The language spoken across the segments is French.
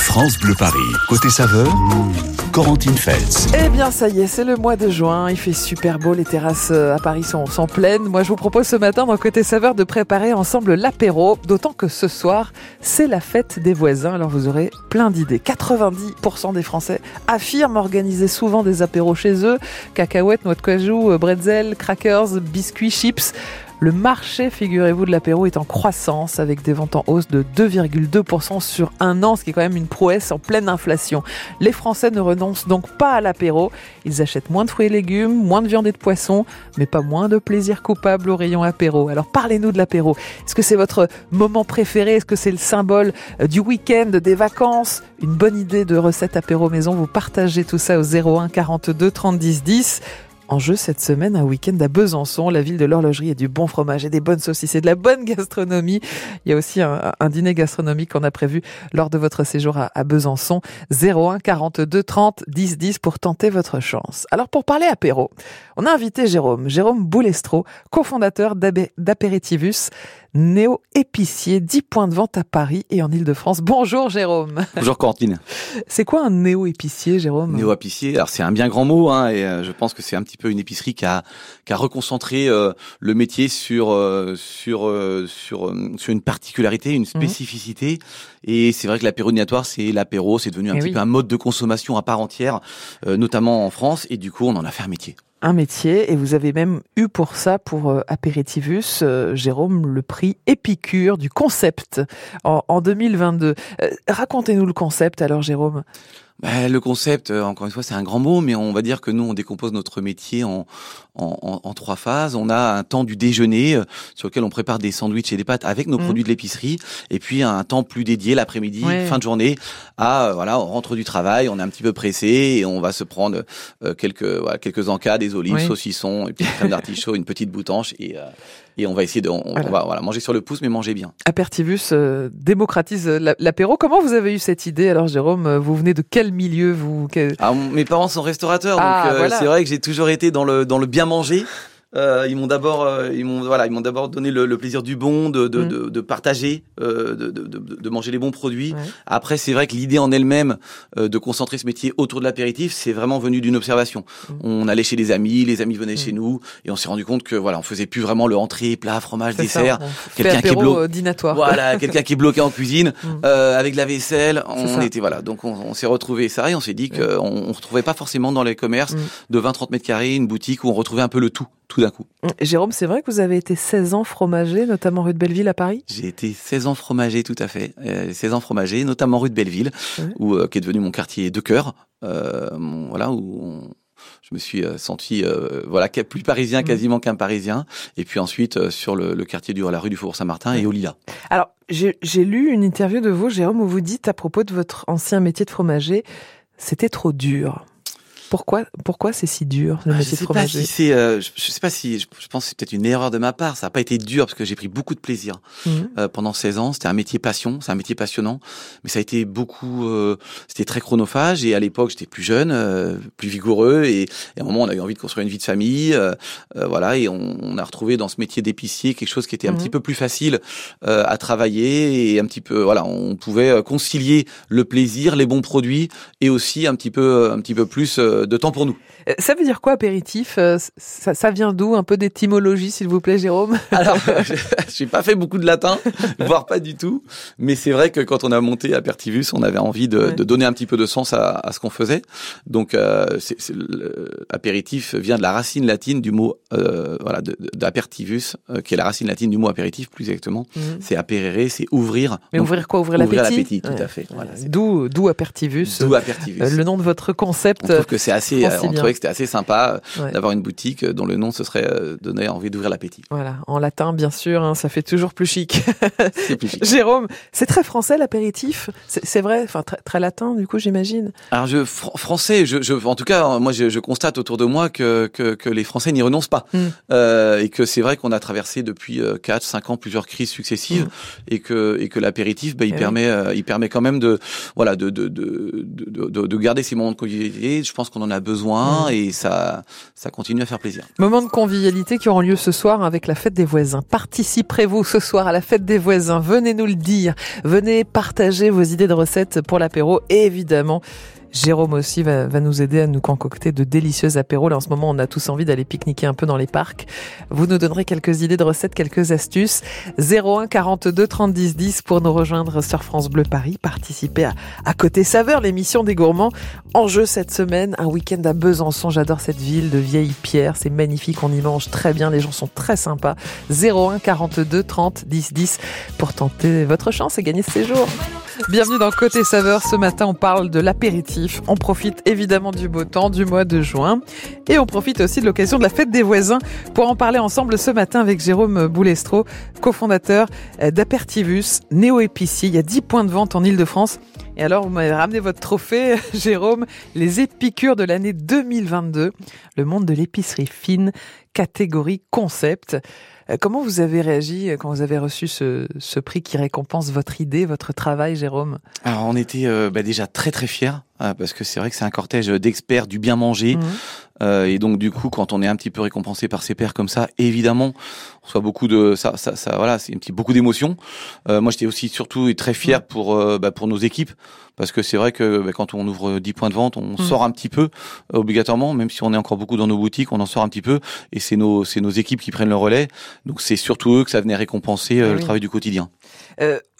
France Bleu Paris. Côté saveur, Corentine Feltz. Eh bien, ça y est, c'est le mois de juin. Il fait super beau. Les terrasses euh, à Paris sont, sont pleines. Moi, je vous propose ce matin, dans Côté Saveur, de préparer ensemble l'apéro. D'autant que ce soir, c'est la fête des voisins. Alors, vous aurez plein d'idées. 90% des Français affirment organiser souvent des apéros chez eux. Cacahuètes, noix de cajou, euh, bretzel, crackers, biscuits, chips. Le marché, figurez-vous, de l'apéro est en croissance avec des ventes en hausse de 2,2% sur un an, ce qui est quand même une prouesse en pleine inflation. Les Français ne renoncent donc pas à l'apéro. Ils achètent moins de fruits et légumes, moins de viande et de poisson, mais pas moins de plaisir coupable au rayon apéro. Alors parlez-nous de l'apéro. Est-ce que c'est votre moment préféré? Est-ce que c'est le symbole euh, du week-end, des vacances? Une bonne idée de recette apéro maison Vous partagez tout ça au 01 42 30 10 10. En jeu cette semaine, un week-end à Besançon, la ville de l'horlogerie et du bon fromage et des bonnes saucisses et de la bonne gastronomie. Il y a aussi un, dîner gastronomique qu'on a prévu lors de votre séjour à, à, Besançon. 01 42 30 10 10 pour tenter votre chance. Alors pour parler apéro, on a invité Jérôme, Jérôme Boulestro, cofondateur d'Apéritivus, néo-épicier, 10 points de vente à Paris et en Ile-de-France. Bonjour Jérôme. Bonjour Corentine. C'est quoi un néo-épicier Jérôme? Néo-épicier, alors c'est un bien grand mot hein, et euh, je pense que c'est un petit peu une épicerie qui a, qui a reconcentré euh, le métier sur, euh, sur, euh, sur, euh, sur une particularité, une spécificité. Mmh. Et c'est vrai que l'apérodinatoire, c'est l'apéro, c'est devenu un et petit oui. peu un mode de consommation à part entière, euh, notamment en France et du coup on en a fait un métier un métier et vous avez même eu pour ça, pour euh, Apéritivus, euh, Jérôme, le prix Épicure du concept en, en 2022. Euh, Racontez-nous le concept alors Jérôme. Bah, le concept, euh, encore une fois, c'est un grand mot, mais on va dire que nous, on décompose notre métier en, en, en, en trois phases. On a un temps du déjeuner euh, sur lequel on prépare des sandwichs et des pâtes avec nos mmh. produits de l'épicerie, et puis un temps plus dédié l'après-midi, ouais. fin de journée, à euh, voilà, on rentre du travail, on est un petit peu pressé et on va se prendre euh, quelques voilà, quelques encas, des olives, oui. saucissons, et puis crème d'artichaut, une petite boutanche et et on va essayer de on, voilà. on va voilà, manger sur le pouce mais manger bien. Apertivus euh, démocratise l'apéro. Comment vous avez eu cette idée alors Jérôme? Vous venez de quel milieu vous? Quel... ah, Mes parents sont restaurateurs ah, donc euh, voilà. c'est vrai que j'ai toujours été dans le dans le bien manger. Euh, ils m'ont d'abord, euh, ils m'ont voilà, ils m'ont d'abord donné le, le, plaisir du bon, de, de, mmh. de, de partager, euh, de, de, manger les bons produits. Ouais. Après, c'est vrai que l'idée en elle-même euh, de concentrer ce métier autour de l'apéritif, c'est vraiment venu d'une observation. Mmh. On allait chez des amis, les amis venaient mmh. chez nous, et on s'est rendu compte que voilà, on faisait plus vraiment le entrée, plat, fromage, dessert. Quelqu'un qui est bloqué, voilà, quelqu'un qui est bloqué en cuisine avec la vaisselle. On était voilà, donc on, on s'est retrouvé ça et on s'est dit qu'on on retrouvait pas forcément dans les commerces de 20-30 mètres carrés une boutique où on retrouvait un peu le tout tout d'un coup. Jérôme, c'est vrai que vous avez été 16 ans fromager, notamment rue de Belleville à Paris? J'ai été 16 ans fromager, tout à fait. Euh, 16 ans fromager, notamment rue de Belleville, où, euh, qui est devenu mon quartier de cœur. Euh, voilà, où on, je me suis euh, senti euh, voilà plus parisien quasiment qu'un parisien et puis ensuite euh, sur le, le, quartier du la rue du Faubourg Saint-Martin et au Lila. Alors j'ai lu une interview de vous Jérôme où vous dites à propos de votre ancien métier de fromager c'était trop dur. Pourquoi, pourquoi c'est si dur le ah, métier de fromager? si euh, je, je, sais pas si, je, je pense que c'est peut-être une erreur de ma part. Ça n'a pas été dur parce que j'ai pris beaucoup de plaisir mmh. euh, pendant 16 ans. C'était un métier passion, c'est un métier passionnant, mais ça a été beaucoup, euh, c'était très chronophage. Et à l'époque, j'étais plus jeune, euh, plus vigoureux, et, et, à un moment, on a eu envie de construire une vie de famille, euh, voilà, et on, on, a retrouvé dans ce métier d'épicier quelque chose qui était un mmh. petit peu plus facile à travailler et un petit peu, voilà, on pouvait concilier le plaisir, les bons produits, et aussi un petit peu, un petit peu plus de temps pour nous. Euh, ça veut dire quoi apéritif? Euh, ça, ça, vient d'où? Un peu d'étymologie, s'il vous plaît, Jérôme? Alors, j'ai pas fait beaucoup de latin, voire pas du tout, mais c'est vrai que quand on a monté Apertivus, on avait envie de, ouais. de donner un petit peu de sens à, à ce qu'on faisait. Donc, euh, apéritif vient de la racine latine du mot euh, voilà d'apertivus, euh, qui est la racine latine du mot apéritif, plus exactement. -hmm. C'est apérere, c'est ouvrir. Mais Donc, ouvrir quoi? Ouvrir l'appétit? Ouvrir l'appétit, tout ouais. à fait. Voilà, d'où d'où apertivus? D'où apertivus. le nom de votre concept. On trouve que c'est assez, on que c'était assez sympa ouais. d'avoir une boutique dont le nom se serait donné envie d'ouvrir l'appétit. Voilà, en latin bien sûr, hein, ça fait toujours plus chic. c'est plus chic. Jérôme, c'est très français l'apéritif, c'est vrai, enfin très, très, latin du coup j'imagine. Alors je fr français, je, je, en tout cas moi je, je, constate autour de moi que, que, que les Français n'y renoncent pas mm. euh, et que c'est vrai qu'on a traversé depuis 4 5 ans plusieurs crises successives mm. et que et que l'apéritif bah, il et eh permet oui. euh, il permet quand même de voilà de de, de, de, de, de garder ces moments de convivialité, je pense qu'on en a besoin bien et ça, ça continue à faire plaisir. Moment de convivialité qui auront lieu ce soir avec la fête des voisins. Participerez-vous ce soir à la fête des voisins Venez nous le dire. Venez partager vos idées de recettes pour l'apéro et évidemment Jérôme aussi va, nous aider à nous concocter de délicieux apéros. en ce moment, on a tous envie d'aller pique-niquer un peu dans les parcs. Vous nous donnerez quelques idées de recettes, quelques astuces. 01 42 30 10 10 pour nous rejoindre sur France Bleu Paris. Participer à, à Côté Saveur, l'émission des gourmands. En jeu cette semaine, un week-end à Besançon. J'adore cette ville de vieilles pierres. C'est magnifique. On y mange très bien. Les gens sont très sympas. 01 42 30 10 10 pour tenter votre chance et gagner ce séjour. Bienvenue dans Côté Saveur. Ce matin, on parle de l'apéritif. On profite évidemment du beau temps du mois de juin. Et on profite aussi de l'occasion de la fête des voisins pour en parler ensemble ce matin avec Jérôme Boulestro, cofondateur d'Apertivus, néo-épicier. Il y a 10 points de vente en Ile-de-France. Et alors, vous m'avez ramené votre trophée, Jérôme, les épicures de l'année 2022, le monde de l'épicerie fine, catégorie concept. Euh, comment vous avez réagi euh, quand vous avez reçu ce, ce prix qui récompense votre idée, votre travail, Jérôme Alors on était euh, bah, déjà très très fiers parce que c'est vrai que c'est un cortège d'experts du bien manger. Mmh. Euh, et donc du coup, quand on est un petit peu récompensé par ses pairs comme ça, évidemment, on reçoit beaucoup de ça, ça, ça voilà, c'est un petit beaucoup d'émotions. Euh, moi, j'étais aussi surtout très fier pour euh, bah, pour nos équipes parce que c'est vrai que bah, quand on ouvre 10 points de vente, on mm. sort un petit peu obligatoirement, même si on est encore beaucoup dans nos boutiques, on en sort un petit peu et c'est nos c'est nos équipes qui prennent le relais. Donc c'est surtout eux que ça venait récompenser ah le travail du quotidien.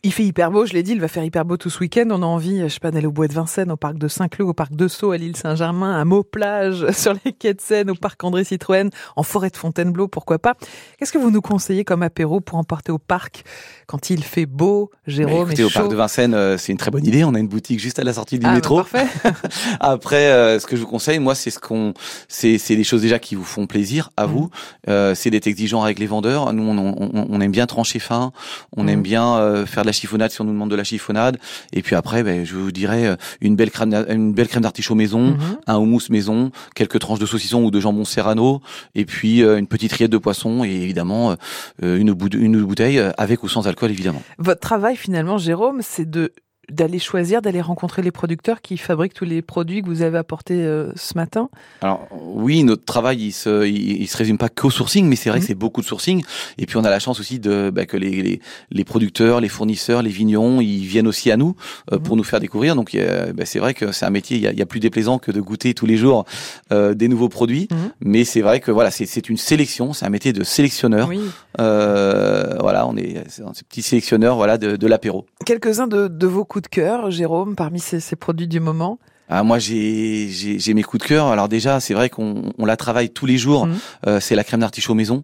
Il fait hyper beau, je l'ai dit, il va faire hyper beau tout ce week-end. On a envie, je sais pas, d'aller au bois de Vincennes, au parc de Saint-Cloud, au parc de Sceaux, à l'île Saint-Germain, à Meaux-Plage, sur les quais de Seine, au parc André Citroën, en forêt de Fontainebleau, pourquoi pas. Qu'est-ce que vous nous conseillez comme apéro pour emporter au parc quand il fait beau, Jérôme écoutez, et au parc de Vincennes, euh, c'est une très bonne idée. On a une boutique juste à la sortie du ah, bah, métro. parfait. Après, euh, ce que je vous conseille, moi, c'est ce qu'on, c'est, c'est des choses déjà qui vous font plaisir à mmh. vous. Euh, c'est d'être exigeant avec les vendeurs. Nous, on, on, on, aime bien trancher fin. On mmh. aime bien faire de la chiffonnade si on nous demande de la chiffonnade. Et puis après, ben, je vous dirais euh, une belle crème, une belle crème d'artichaut maison, mhm. un houmous maison, quelques tranches de saucisson ou de jambon serrano, et puis euh, une petite rillette de poisson et évidemment euh, une bouteille avec ou sans alcool évidemment. Votre travail finalement, Jérôme, c'est de d'aller choisir, d'aller rencontrer les producteurs qui fabriquent tous les produits que vous avez apportés euh, ce matin? Alors oui, notre travail il se il, se résume pas qu'au sourcing, mais c'est vrai que mhm. c'est beaucoup de sourcing. Et puis on a la chance aussi de bah, que les, les, les, producteurs, les fournisseurs, les vignons, ils viennent aussi à nous euh, pour mhm. nous faire découvrir. Donc bah, c'est vrai que c'est un métier, il y a, y a, plus déplaisant que de goûter tous les jours euh, des nouveaux produits. Mhm. Mais c'est vrai que voilà, c'est une sélection, c'est un métier de sélectionneur. Oui. voilà, on est, c'est un petit sélectionneur voilà de, de l'apéro. Quelques-uns de, de vos coups de cœur, Jérôme, parmi ces, ces produits du moment ah, moi, j'ai, mes coups de cœur. Alors déjà, c'est vrai qu'on on la travaille tous les jours. Mhm. Euh, c'est la crème d'artichaut maison.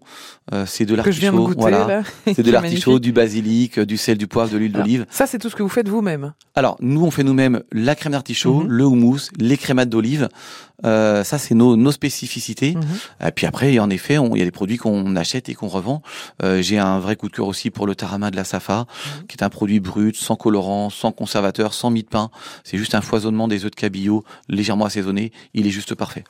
Euh, c'est de l'artichaut. Voilà. c'est de l'artichaut, du basilic, du sel, du poivre, de l'huile d'olive. Ça, c'est tout ce que vous faites vous-même. Alors, nous, on fait nous-mêmes la crème d'artichaut, mhm. le houmous, les crémates d'olive. Euh, ça, c'est nos, nos spécificités. Mhm. Et puis après, en effet, il y a des produits qu'on achète et qu'on revend. Euh, j'ai un vrai coup de cœur aussi pour le tarama de la Safa, mhm. qui est un produit brut, sans colorant, sans conservateur, sans mie de pain. C'est juste un foisonnement des œufs de légèrement assaisonné. Il est juste parfait.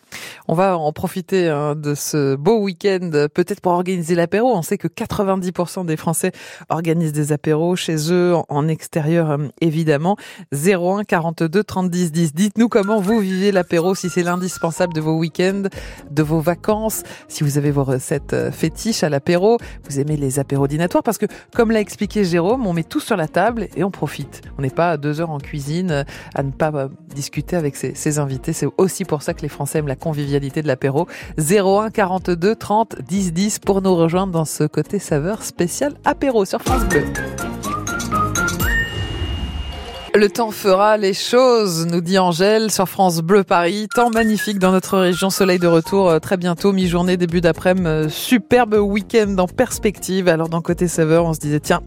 On va en profiter hein, de ce beau week-end, peut-être pour organiser l'apéro. On sait que 90% des Français organisent des apéros chez eux, en, extérieur euh, évidemment. 01 42 30 10 10. Dites-nous comment vous vivez l'apéro, si c'est l'un indispensable de vos week-ends, de vos vacances. Si vous avez vos recettes euh, fétiches à l'apéro, vous aimez les apéros dînatoires parce que, comme l'a expliqué Jérôme, on met tout sur la table et on profite. On n'est pas deux heures en cuisine euh, à ne pas euh, avec ses, ses invités. C'est aussi pour ça que les Français aiment la convivialité de l'apéro. 01 42 30 10 10 pour nous rejoindre dans ce côté saveur spécial apéro sur France Bleu. Le temps fera les choses, nous dit Angèle sur France Bleu Paris. Temps magnifique dans notre région, soleil de retour euh, très bientôt, mi-journée, début d'après-midi, euh, superbe week-end en perspective. Alors dans côté saveur, on se disait tiens,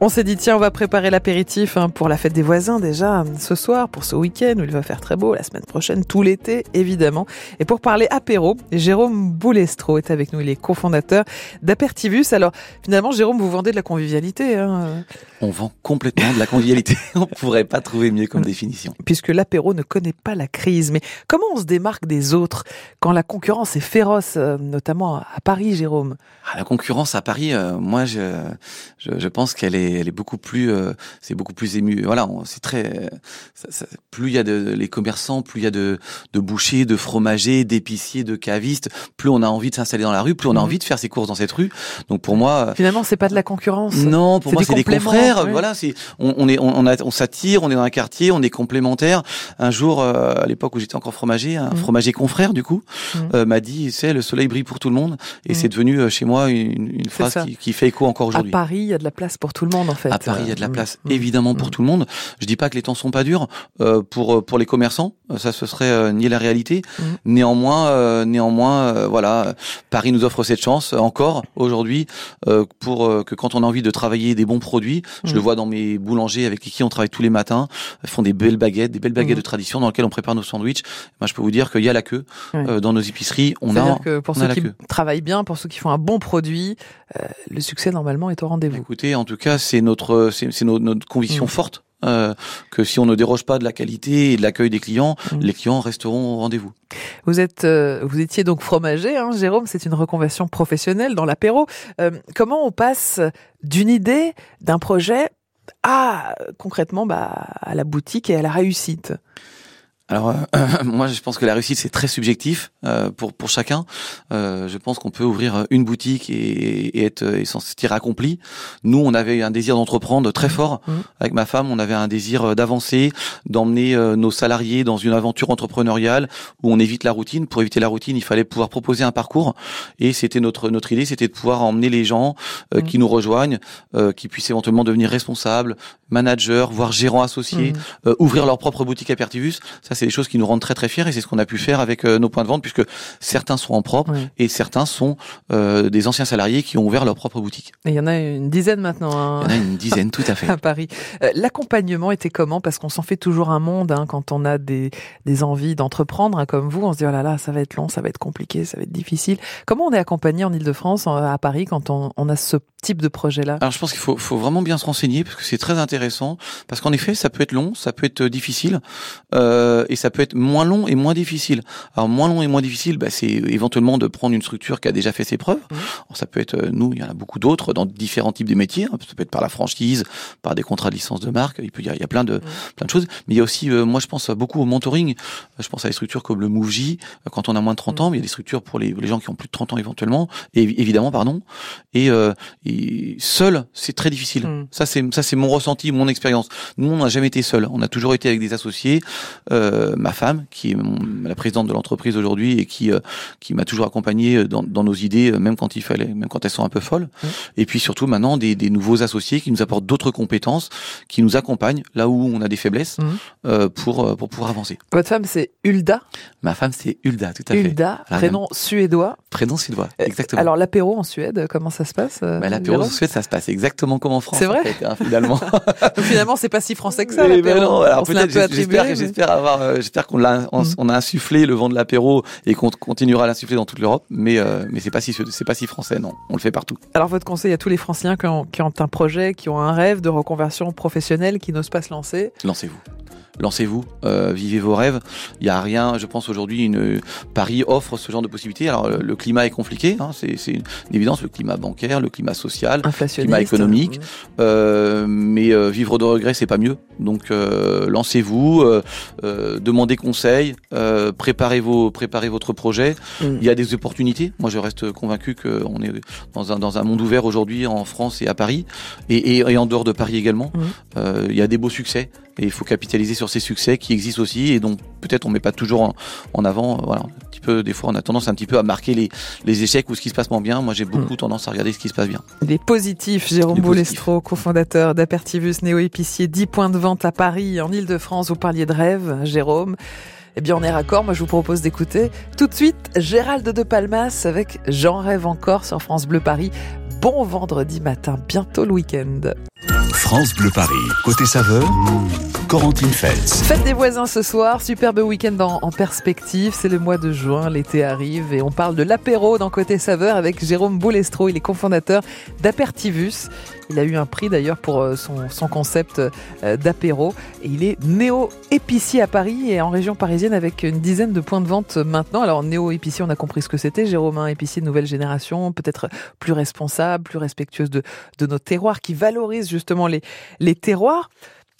on s'est dit, tiens, on va préparer l'apéritif hein, pour la fête des voisins déjà ce soir, pour ce week-end où il va faire très beau, la semaine prochaine, tout l'été, évidemment. Et pour parler apéro, Jérôme Boulestro est avec nous. Il est cofondateur d'Apertivus. Alors, finalement, Jérôme, vous vendez de la convivialité. Hein on vend complètement de la convivialité. on pourrait pas trouver mieux comme définition. Puisque l'apéro ne connaît pas la crise. Mais comment on se démarque des autres quand la concurrence est féroce, euh, notamment à Paris, Jérôme? Ah, La concurrence à Paris, euh, moi, je, je, je pense qu'elle est est, elle est beaucoup plus, euh, c'est beaucoup plus ému. Voilà, c'est très. Ça, ça, plus il y a de les commerçants, plus il y a de, de bouchers, de fromagers, d'épiciers, de cavistes, plus on a envie de s'installer dans la rue, plus on a mhm. envie de faire ses courses dans cette rue. Donc pour moi, finalement, c'est pas de la concurrence. Non, pour moi, c'est des confrères. Voilà, c'est on, on, est, on, s'attire, on est dans un quartier, on est complémentaires. Un jour, euh, à l'époque où j'étais encore fromager, un mhm. fromager confrère du coup mhm. euh, m'a dit, c'est le soleil brille pour tout le monde, et c'est devenu euh, chez moi une, une phrase qui, qui, fait écho encore aujourd'hui. À Paris, il y a de la place pour tout le monde en fait. À Paris, il y a de la place évidemment pour tout le monde. Je dis pas que les temps sont pas durs euh, pour pour les commerçants, ça ce serait nier la réalité. Néanmoins, néanmoins, voilà, Paris nous offre cette chance encore aujourd'hui pour que quand on a envie de travailler des bons produits, je le vois dans mes boulangers avec qui on travaille tous les matins, font des belles baguettes, des belles baguettes de tradition dans lesquelles on prépare nos sandwichs. Moi, je peux vous dire qu'il y a la queue dans nos épiceries. On a, que pour ceux qui travaillent bien, pour ceux qui font un bon produit, le succès normalement est au rendez-vous. Écoutez, en tout cas, c'est notre, c'est notre, conviction mm. forte. Euh, que si on ne déroge pas de la qualité et de l'accueil des clients, mm. les clients resteront au rendez-vous. Vous êtes, euh, vous étiez donc fromager, hein, Jérôme. C'est une reconversion professionnelle dans l'apéro. Euh, comment on passe d'une idée, d'un projet, à concrètement bah, à la boutique et à la réussite? Alors euh, moi je pense que la réussite c'est très subjectif euh, pour pour chacun. Euh, je pense qu'on peut ouvrir une boutique et, et être et s'en sentir accompli. Nous on avait un désir d'entreprendre très fort mmh. avec ma femme. On avait un désir d'avancer, d'emmener nos salariés dans une aventure entrepreneuriale où on évite la routine. Pour éviter la routine, il fallait pouvoir proposer un parcours et c'était notre notre idée, c'était de pouvoir emmener les gens mmh. qui nous rejoignent, qui puissent éventuellement devenir responsables, managers, voire gérants associés, mmh. ouvrir leur propre boutique à Pertivus. Ça c'est des choses qui nous rendent très très fiers et c'est ce qu'on a pu faire avec euh, nos points de vente puisque certains sont en propre et certains sont euh, des anciens salariés qui ont ouvert leur propre boutique. Et il y en a une dizaine maintenant. Hein. Il y en a une dizaine, tout à fait. à Paris. Euh, l'accompagnement était comment? Parce qu'on s'en fait toujours un monde hein, quand on a des, des envies d'entreprendre hein, comme vous. On se dit oh là là, ça va être long, ça va être compliqué, ça va être difficile. Comment on est accompagné en Ile-de-France, à Paris, quand on, on a ce type de projet-là? Alors je pense qu'il faut, faut vraiment bien se renseigner parce que c'est très intéressant. Parce qu'en effet, ça peut être long, ça peut être difficile. Euh, et ça peut être moins long et moins difficile. Alors moins long et moins difficile, bah, c'est éventuellement de prendre une structure qui a déjà fait ses preuves. Mmh. ça peut être euh, nous, il y en a beaucoup d'autres dans différents types de métiers. Hein. Ça peut être par la franchise, par des contrats de licence de marque. Il peut y a, il y a plein de mmh. plein de choses. Mais il y a aussi, euh, moi je pense beaucoup au mentoring. Je pense à des structures comme le MoveJ euh, quand on a moins de 30 mmh. ans. Mais il y a des structures pour les, les gens qui ont plus de 30 ans éventuellement. Et évidemment, pardon. Et, et seul, c'est très difficile. Ça c'est ça c'est mon ressenti, mon expérience. Nous, on n'a jamais été seul. On a toujours été avec des associés. Euh, ma femme, qui est la présidente de l'entreprise aujourd'hui et qui euh, qui m'a toujours accompagné dans, dans, nos idées, euh, même quand il fallait, même quand elles sont un peu folles. Et puis surtout maintenant des, des, nouveaux associés qui nous apportent d'autres compétences, qui nous accompagnent là où on a des faiblesses euh, pour pour pouvoir avancer. Votre femme c'est Hulda. Ma femme c'est Hulda, tout à fait. Hulda, prénom suédois. Prénom suédois, exactement. Alors l'apéro en Suède, comment ça se passe bah, L'apéro en Suède, ça se passe exactement comme en France. C'est vrai. Hein, finalement. Donc finalement, c'est pas si français que ça. Ben non, alors peut-être j'espère, j'espère avoir, j'espère qu'on on, mm. a insufflé le vent de l'apéro et qu'on continuera à l'insuffler dans toute l'Europe, mais euh, mais c'est pas si c'est pas si français, non. On le fait partout. Alors votre conseil à tous les qui ont, qui ont un projet, qui ont un rêve de reconversion professionnelle, qui n'osent pas se lancer. Lancez-vous lancez-vous, euh, vivez vos rêves. Il n'y a rien, je pense aujourd'hui, une Paris offre ce genre de possibilités. Alors le, climat est compliqué, hein, c'est, une, évidence, le climat bancaire, le climat social, le climat économique. Euh, mais euh, vivre de regrets, c'est pas mieux. Donc euh, lancez-vous, euh, demandez conseil, préparez vos, préparez votre projet. Mm. Il y a des opportunités. Moi, je reste convaincu qu'on est dans un dans un monde ouvert aujourd'hui en France et à Paris et, et, en dehors de Paris également. Mm. il y a des beaux succès et il faut capitaliser sur ces succès qui existent aussi et donc peut-être on met pas toujours en, avant. Voilà, un petit peu des fois on a tendance un petit peu à marquer les, les échecs ou ce qui se passe moins bien. Moi j'ai beaucoup hmm. tendance à regarder ce qui se passe bien. Les positifs, Jérôme Boulestro, cofondateur d'Apertivus Néo-Épicier, 10 points de vente à Paris, en Ile-de-France. Vous parliez de rêve, Jérôme. Eh bien, on est raccord. Moi, je vous propose d'écouter tout de suite Gérald de Palmas avec J'en rêve encore sur France Bleu Paris. Bon vendredi matin, bientôt le week-end. France Bleu Paris. Côté saveur, Corentine Feltz. Fête des voisins ce soir, superbe week-end en, en perspective. C'est le mois de juin, l'été arrive et on parle de l'apéro dans Côté saveur avec Jérôme Boulestro. Il est cofondateur d'Apertivus. Il a eu un prix d'ailleurs pour euh, son, concept euh, d'apéro. Et il est néo-épicier à Paris et en région parisienne avec une dizaine de points de vente maintenant. Alors néo-épicier, on a compris ce que c'était. Jérôme, un épicier nouvelle génération, peut-être plus responsable, plus respectueuse de, de nos terroirs, qui valorise justement les, les terroirs.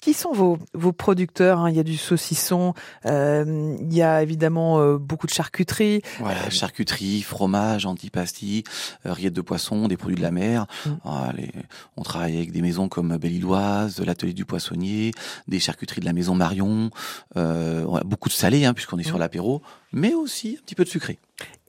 Qui sont vos, vos producteurs hein? Il y a du saucisson, euh, il y a évidemment euh, beaucoup de charcuterie. Voilà, charcuterie, fromage, antipasti, euh, rillettes de poisson, des produits de la mer. Mm. Ah, les- on travaille avec des maisons comme Belle-Illoise, l'atelier du poissonnier, des charcuteries de la maison Marion. On a beaucoup de salé, hein, puisqu'on est sur Mm. l'apéro, mais aussi un petit peu de sucré.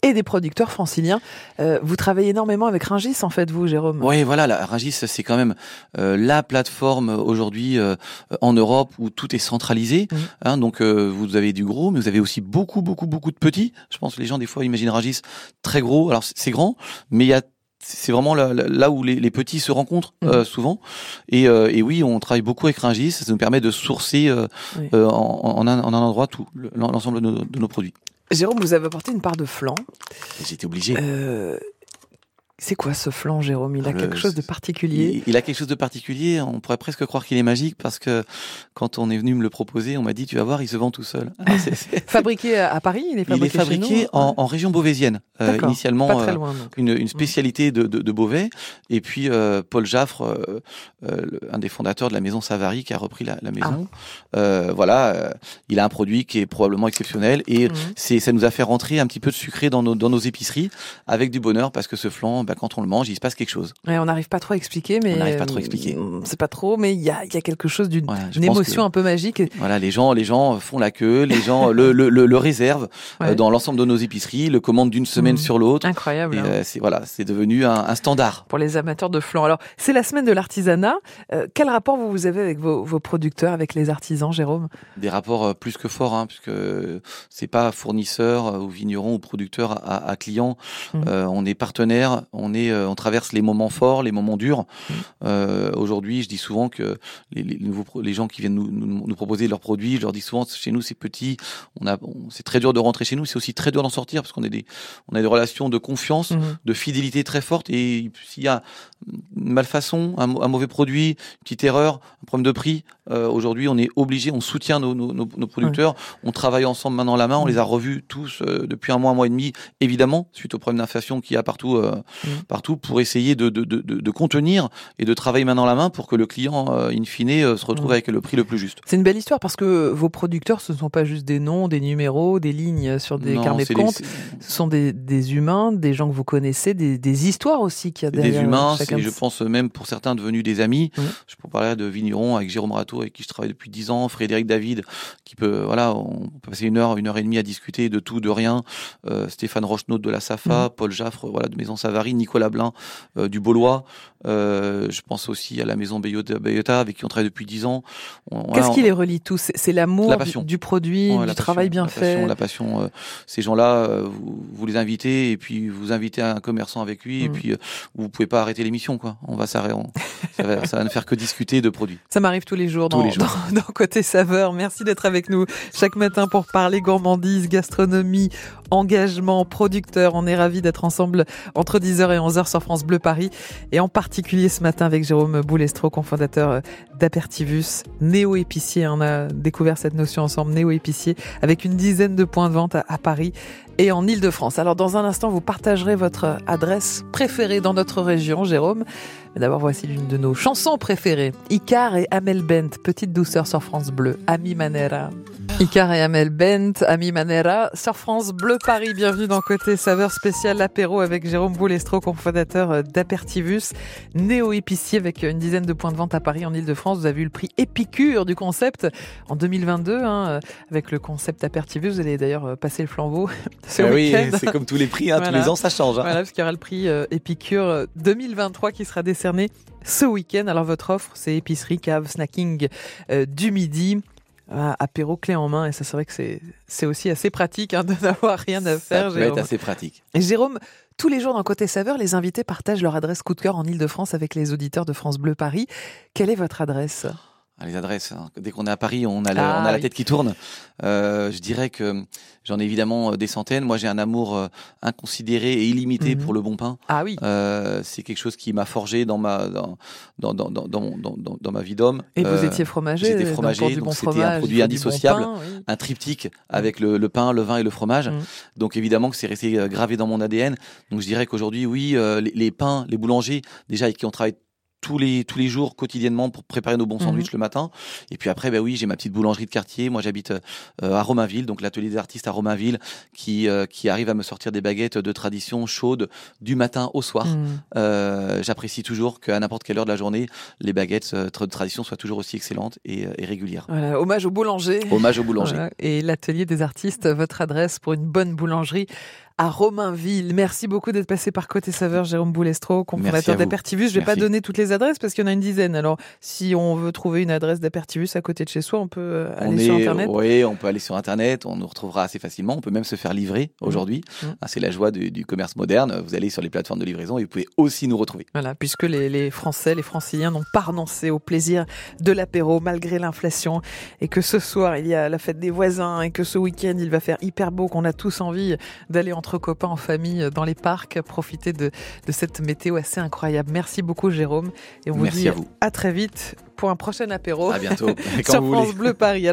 Et des producteurs franciliens. Euh, vous travaillez énormément avec Ringis, en fait, vous, Jérôme Oui, voilà, la Rungis, c'est quand même euh, la plateforme aujourd'hui euh, en Europe où tout est centralisé. Hein, donc euh, vous avez du gros, mais vous avez aussi beaucoup, beaucoup, beaucoup de petits. Je pense que les gens des fois imaginent Rungis très gros. Alors c'est grand, mais il y a c'est vraiment là, où les, les petits se rencontrent euh, souvent. Et, euh, et oui, on travaille beaucoup avec Rungis. Ça nous permet de sourcer euh, Oui. euh, en, en un, en un endroit tout le- l'ensemble de nos produits. Jérôme, vous avez apporté une part de flan. J'étais obligé. Euh, c'est quoi ce flan, Jérôme? Il a Ah, le- quelque chose de particulier? Il, il a quelque chose de particulier. On pourrait presque croire qu'il est magique parce que quand on est venu me le proposer, on m'a dit tu vas voir, il se vend tout seul. Alors, c'est- Fabriqué à Paris? Il est il est fabriqué, chez fabriqué nous? en, en région beauvaisienne. Euh, initialement, Pas très euh, loin, une, une spécialité de, de, de Beauvais. Et puis euh, Paul Jaffre, euh, euh, un des fondateurs de la maison Savary, qui a repris la, la maison. Ah. Euh, voilà, euh, il a un produit qui est probablement exceptionnel et Mhm. c'est ça nous a fait rentrer un petit peu de sucré dans nos, dans nos épiceries avec du bonheur parce que ce flan, bah, quand on le mange, il se passe quelque chose. Ouais, on n'arrive pas trop à expliquer, mais On n'arrive pas trop à expliquer. euh, C'est pas trop, mais il y a, y a quelque chose d'une Voilà, émotion que- un peu magique. Voilà, les gens, les gens font la queue, les gens le, le, le, le réservent euh, Ouais. dans l'ensemble de nos épiceries, le commandent d'une semaine Mhm. sur l'autre. Incroyable. Hein. euh, c'est voilà, c'est devenu un, un standard. pour les amateurs de flan. Alors, c'est la semaine de l'artisanat. Euh, quel rapport vous, vous avez avec vos, vos producteurs, avec les artisans, Jérôme? Des rapports plus que forts, hein, puisque c'est pas fournisseur ou vigneron ou producteur à, à client. Euh, on est partenaire, on est, euh, on traverse les moments forts, les moments durs. Mhm. Euh, Aujourd'hui, je dis souvent que les, les nouveaux, pro- les gens qui viennent nous, nous, nous proposer leurs produits, je leur dis souvent, chez nous c'est petit, on a, c'est très dur de rentrer chez nous, c'est aussi très dur d'en sortir parce qu'on a des, on a des relations de confiance. Mhm. de fidélité très forte et s'il y a une malfaçon, un, mau- un mauvais produit, une petite erreur, un problème de prix, euh, aujourd'hui on est obligé, on soutient nos, nos, nos- nos producteurs, on travaille ensemble main dans la main, on Mhm. les a revus tous euh, depuis un mois, un mois et demi, évidemment, suite au problème d'inflation qu'il y a partout, euh, Mhm. partout pour essayer de, de, de, contenir et de travailler main dans la main pour que le client, euh, in fine, euh, se retrouve Mhm. avec le prix le plus juste. C'est une belle histoire parce que vos producteurs, ce ne sont pas juste des noms, des numéros, des lignes sur des Non, carnets de c'est les- compte. c'est- Ce sont des, des humains, des gens que vous connaissez, des, des histoires aussi qu'il y a des derrière humains, chacun c'est, je pense même pour certains devenus des amis. Mhm. Je peux parler de vignerons avec Jérôme Rateau avec qui je travaille depuis 10 ans, Frédéric David qui peut voilà, on peut passer une heure, une heure et demie à discuter de tout, de rien. Euh, Stéphane Rochenaud de la Safa, Paul Jaffre voilà de Maison Savary, Nicolas Blin euh, du Beaulois. Euh, je pense aussi à la Maison Bayota, avec qui on travaille depuis 10 ans. Qu'est-ce qui les relie tous? C'est l'amour La du, passion. du produit, Ouais, du travail passion, bien la fait. passion, la passion, euh, ces gens-là, vous, vous les invitez et puis vous invitez un commerçant avec lui et Mm. puis vous pouvez pas arrêter l'émission quoi. On va s'arrêter, ça, va, ça va ne faire que discuter de produits. Ça m'arrive tous les jours, Tous dans, les jours. Dans, dans Côté Saveur. Merci d'être avec nous chaque matin pour parler gourmandise, gastronomie, engagement, producteur. On est ravis d'être ensemble entre 10h et 11h sur France Bleu Paris. Et en particulier ce matin avec Jérôme Boulestro, cofondateur euh, d'Apertivus, néo-épicier. On a découvert cette notion ensemble, néo-épicier, avec une dizaine de points de vente à, Paris et en Ile-de-France. Alors dans un instant, vous partagerez votre adresse préférée dans notre région, Jérôme. Mais d'abord, voici l'une de nos chansons préférées. Icar et Amel Bent, Petite douceur sur France Bleu, Ami Manera. Icar et Amel Bent, Ami Manera, sur France Bleu Paris. Bienvenue dans Côté Saveur spécial apéro avec Jérôme Boulestro, cofondateur euh, d'Apertivus, néo-épicier avec une dizaine de points de vente à Paris en Ile-de-France. Vous avez eu le prix Épicure du concept en 2022, hein, euh, avec le concept Apertivus. Vous allez d'ailleurs euh, passer le flambeau ce Ah oui, c'est comme tous les prix, hein, Voilà. tous les ans ça change. hein. Voilà, parce qu'il y aura le prix euh, Épicure euh, 2023 qui sera décerné ce week-end. Alors votre offre, c'est épicerie, cave, snacking euh, du midi. Ah, apéro clé en main et ça c'est vrai que c'est c'est aussi assez pratique hein, de n'avoir rien à Ça faire peut Jérôme. être assez pratique. Et Jérôme Tous les jours dans Côté Saveur, les invités partagent leur adresse coup de cœur en Ile-de-France avec les auditeurs de France Bleu Paris. Quelle est votre adresse? Les adresses. Hein. Dès qu'on est à Paris, on a, ah on a la tête qui tourne. Euh, je dirais que j'en ai évidemment euh, des centaines. Moi, j'ai un amour euh, inconsidéré et illimité mhm. pour le bon pain. Ah oui. Euh, c'est quelque chose qui m'a forgé dans ma dans dans dans dans, dans, dans ma vie d'homme. Et vous étiez fromager. J'étais fromager, donc c'était un produit indissociable, un triptyque avec le, le, pain, le vin et le fromage. Mhm. Donc évidemment que c'est resté gravé dans mon ADN. Donc je dirais qu'aujourd'hui, oui, les, les pains, les boulangers, déjà avec qui on travaille tous les tous les jours quotidiennement pour préparer nos bons sandwichs mhm. le matin. Et puis après ben oui j'ai ma petite boulangerie de quartier. Moi j'habite euh, à Romainville donc l'atelier des artistes à Romainville qui euh, qui arrive à me sortir des baguettes de tradition chaudes du matin au soir. Mhm. euh, j'apprécie toujours qu'à n'importe quelle heure de la journée les baguettes de tradition soient toujours aussi excellentes et, régulières. Voilà, hommage au boulanger hommage au boulanger et l'atelier des artistes votre adresse pour une bonne boulangerie à Romainville. Merci beaucoup d'être passé par Côté Saveur, Jérôme Boulestro, compromateur d'Apertivus. Je vais pas donner toutes les adresses parce qu'il y en a une dizaine. Alors, si on veut trouver une adresse d'Apertivus à côté de chez soi, on peut euh, aller sur Internet. Oui, on peut aller sur Internet. On nous retrouvera assez facilement. On peut même se faire livrer mmh. aujourd'hui. Mmh. Ah, c'est la joie du, commerce moderne. Vous allez sur les plateformes de livraison et vous pouvez aussi nous retrouver. Voilà, puisque les, les Français, les Franciliens n'ont pas renoncé au plaisir de l'apéro malgré l'inflation et que ce soir il y a la fête des voisins et que ce week-end il va faire hyper beau, qu'on a tous envie d'aller entre copains en famille euh, dans les parcs, profiter de, de cette météo assez incroyable. Merci beaucoup Jérôme et on vous dit à, très vite pour un prochain apéro. À bientôt. sur France Bleu Paris.